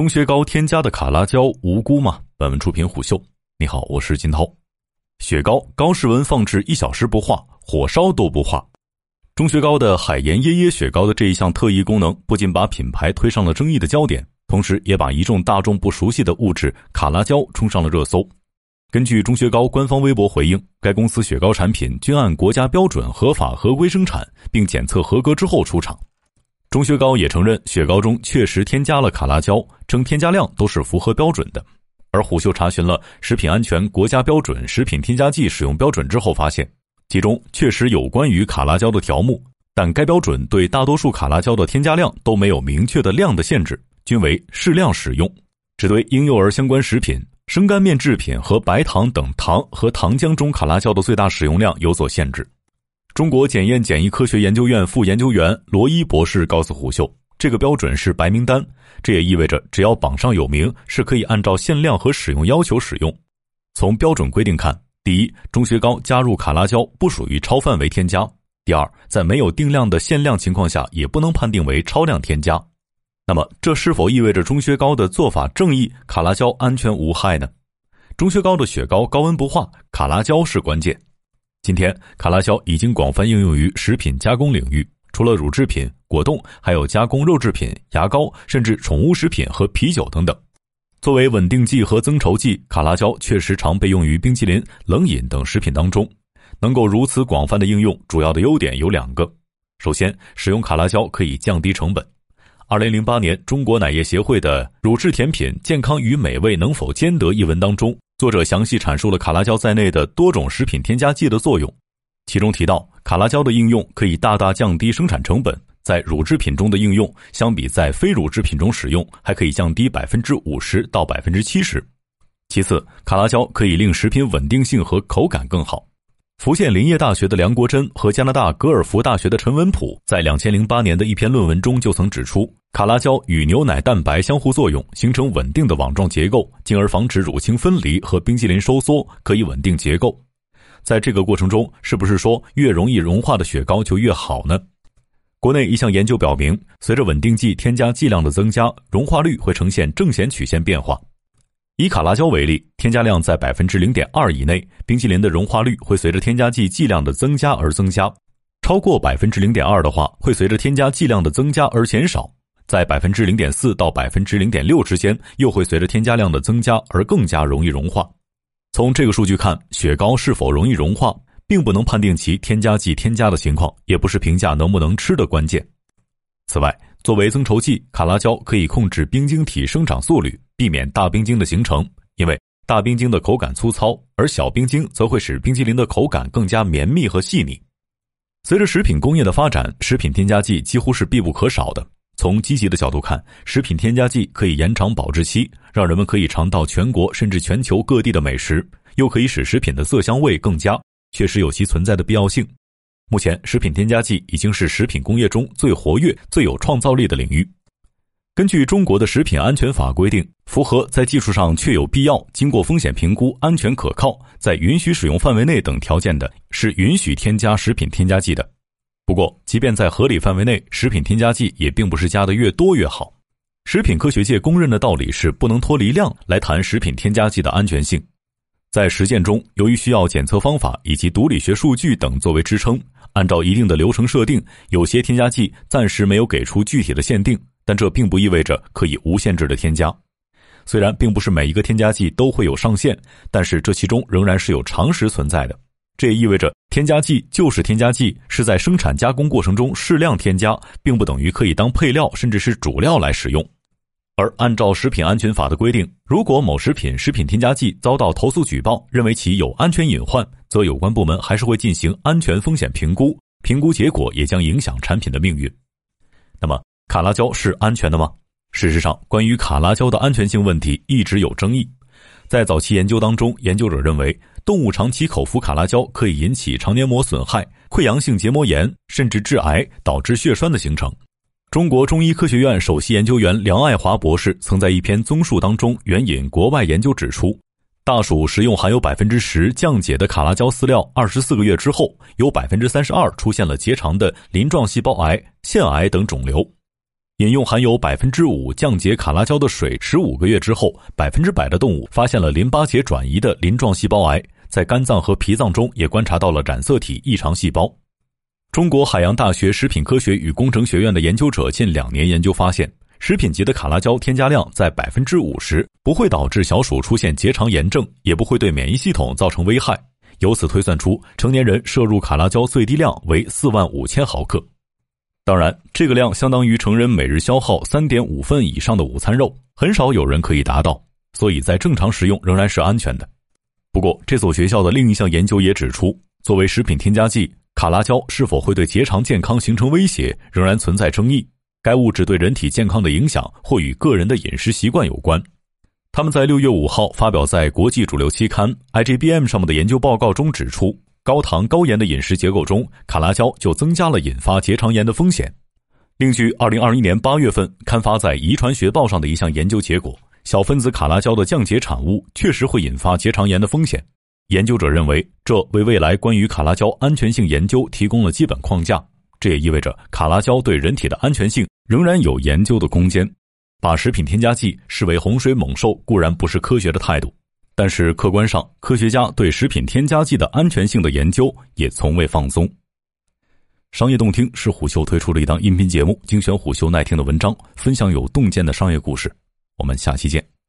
中薛高添加的卡拉胶无辜吗？本文出品虎嗅。你好，我是金涛。雪糕高室温放置一小时不化，火烧都不化。中薛高的海盐椰椰雪糕的这一项特异功能，不仅把品牌推上了争议的焦点，同时也把一众大众不熟悉的物质卡拉胶冲上了热搜。根据中薛高官方微博回应，该公司雪糕产品均按国家标准合法合规生产，并检测合格之后出厂。钟薛高也承认雪糕中确实添加了卡拉胶，称添加量都是符合标准的。而虎嗅查询了食品安全国家标准食品添加剂使用标准之后，发现其中确实有关于卡拉胶的条目，但该标准对大多数卡拉胶的添加量都没有明确的量的限制，均为适量使用，只对婴幼儿相关食品、生干面制品和白糖等糖和糖浆中卡拉胶的最大使用量有所限制。中国检验检疫科学研究院副研究员罗伊博士告诉虎嗅，这个标准是白名单，这也意味着只要榜上有名，是可以按照限量和使用要求使用。从标准规定看，第一，中学高加入卡拉胶不属于超范围添加；第二，在没有定量的限量情况下，也不能判定为超量添加。那么，这是否意味着中学高的做法正义，卡拉胶安全无害呢？中学高的雪糕高温不化，卡拉胶是关键。今天，卡拉胶已经广泛应用于食品加工领域，除了乳制品、果冻，还有加工肉制品、牙膏，甚至宠物食品和啤酒等等。作为稳定剂和增稠剂，卡拉胶确实常被用于冰淇淋、冷饮等食品当中。能够如此广泛的应用，主要的优点有两个：首先，使用卡拉胶可以降低成本。二零零八年，中国奶业协会的《乳制甜品健康与美味能否兼得》一文当中。作者详细阐述了卡拉胶在内的多种食品添加剂的作用，其中提到卡拉胶的应用可以大大降低生产成本，在乳制品中的应用相比在非乳制品中使用还可以降低百分之五十到百分之七十。其次，卡拉胶可以令食品稳定性和口感更好。福建林业大学的梁国珍和加拿大格尔福大学的陈文普在两千零八年的一篇论文中就曾指出，卡拉胶与牛奶蛋白相互作用，形成稳定的网状结构，进而防止乳清分离和冰激凌收缩，可以稳定结构。在这个过程中，是不是说越容易融化的雪糕就越好呢？国内一项研究表明，随着稳定剂添加剂量的增加，融化率会呈现正弦曲线变化。以卡拉胶为例，添加量在百分之零点二以内，冰淇淋的融化率会随着添加剂剂量的增加而增加；超过百分之零点二的话，会随着添加剂量的增加而减少；在百分之零点四到百分之零点六之间，又会随着添加量的增加而更加容易融化。从这个数据看，雪糕是否容易融化，并不能判定其添加剂添加的情况，也不是评价能不能吃的关键。此外，作为增稠剂，卡拉胶可以控制冰晶体生长速率。避免大冰晶的形成，因为大冰晶的口感粗糙，而小冰晶则会使冰激凌的口感更加绵密和细腻。随着食品工业的发展，食品添加剂几乎是必不可少的。从积极的角度看，食品添加剂可以延长保质期，让人们可以尝到全国甚至全球各地的美食，又可以使食品的色香味更佳，确实有其存在的必要性。目前，食品添加剂已经是食品工业中最活跃、最有创造力的领域。根据中国的食品安全法规定，符合在技术上确有必要、经过风险评估、安全可靠、在允许使用范围内等条件的，是允许添加食品添加剂的。不过，即便在合理范围内，食品添加剂也并不是加的越多越好。食品科学界公认的道理是，不能脱离量来谈食品添加剂的安全性。在实践中，由于需要检测方法以及毒理学数据等作为支撑，按照一定的流程设定，有些添加剂暂时没有给出具体的限定。但这并不意味着可以无限制的添加，虽然并不是每一个添加剂都会有上限，但是这其中仍然是有常识存在的。这也意味着添加剂就是添加剂，是在生产加工过程中适量添加，并不等于可以当配料甚至是主料来使用。而按照食品安全法的规定，如果某食品食品添加剂遭到投诉举报，认为其有安全隐患，则有关部门还是会进行安全风险评估，评估结果也将影响产品的命运。那么。卡拉胶是安全的吗？事实上，关于卡拉胶的安全性问题一直有争议。在早期研究当中，研究者认为动物长期口服卡拉胶可以引起肠黏膜损害、溃疡性结膜炎，甚至致癌，导致血栓的形成。中国中医科学院首席研究员梁爱华博士曾在一篇综述当中援引国外研究指出，大鼠食用含有百分之十降解的卡拉胶饲料，二十四个月之后，有百分之三十二出现了结肠的鳞状细胞癌、腺癌等肿瘤。饮用含有百分之五降解卡拉胶的水十五个月之后，百分之百的动物发现了淋巴结转移的鳞状细胞癌，在肝脏和脾脏中也观察到了染色体异常细胞。中国海洋大学食品科学与工程学院的研究者近两年研究发现，食品级的卡拉胶添加量在百分之五十，不会导致小鼠出现结肠炎症，也不会对免疫系统造成危害。由此推算出，成年人摄入卡拉胶最低量为四万五千毫克。当然，这个量相当于成人每日消耗三点五份以上的午餐肉，很少有人可以达到，所以在正常食用仍然是安全的。不过，这所学校的另一项研究也指出，作为食品添加剂，卡拉胶是否会对结肠健康形成威胁，仍然存在争议。该物质对人体健康的影响或与个人的饮食习惯有关。他们在六月五号发表在国际主流期刊 IGBM 上面的研究报告中指出。高糖高盐的饮食结构中，卡拉胶就增加了引发结肠炎的风险。另据二零二一年八月份刊发在《遗传学报》上的一项研究结果，小分子卡拉胶的降解产物确实会引发结肠炎的风险。研究者认为，这为未来关于卡拉胶安全性研究提供了基本框架。这也意味着卡拉胶对人体的安全性仍然有研究的空间。把食品添加剂视为洪水猛兽固然不是科学的态度。但是客观上，科学家对食品添加剂的安全性的研究也从未放松。商业洞听是虎嗅推出的一档音频节目，精选虎嗅耐听的文章，分享有洞见的商业故事。我们下期见。